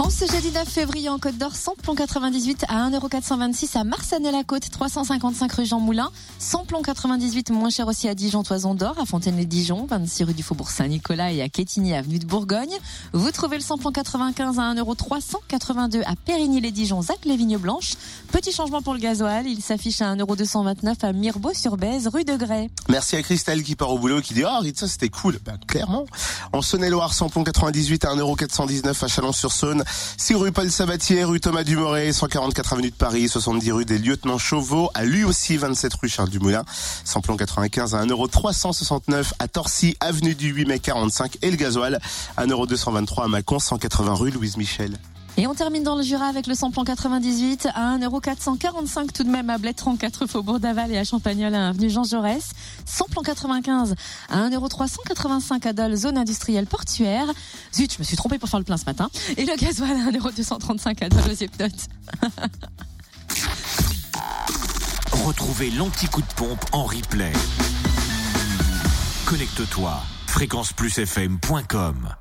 En ce jeudi 9 février en Côte d'Or, samplon 98 à 1,426€ à Marsanet-la-Côte, 355 rue Jean Moulin. Samplon 98 moins cher aussi à Dijon, Toison d'Or, à Fontaine-les-Dijon, 26 rue du Faubourg Saint-Nicolas et à Quétigny, avenue de Bourgogne. Vous trouvez le samplon 95 à 1,382€ à Périgny-les-Dijon, Zac les Vignes Blanches. Petit changement pour le gasoil, il s'affiche à 1,229€ à Mirbeau-sur-Bèze, rue de Grès. Merci à Christelle qui part au boulot qui dit Ah, oh, ça c'était cool. Ben, clairement. En Saône-et-Loire, samplon 98 à 1,419€ à Chalon-sur-Saône. 6 rue Paul Sabatier, rue Thomas Dumoré, 144 avenue de Paris, 70 rue des Lieutenants Chauveau, à lui aussi 27 rue Charles Dumoulin, samplon 95 à 1,369€ à Torcy, avenue du 8 mai 45 et le gasoil, 1,223€ à Macon, 180 rue Louise Michel. Et on termine dans le Jura avec le samplon 98 à 1,445€ tout de même à Bled 34 Faubourg d'Aval et à Champagnol à avenue Jean Jaurès. Samplon 95 à 1,385€ à Dole, zone industrielle portuaire. Zut, je me suis trompée pour faire le plein ce matin. Et le gasoil à 1,235€ à Dole aux Retrouvez l'anti-coup de pompe en replay. Connecte-toi fréquenceplusfm.com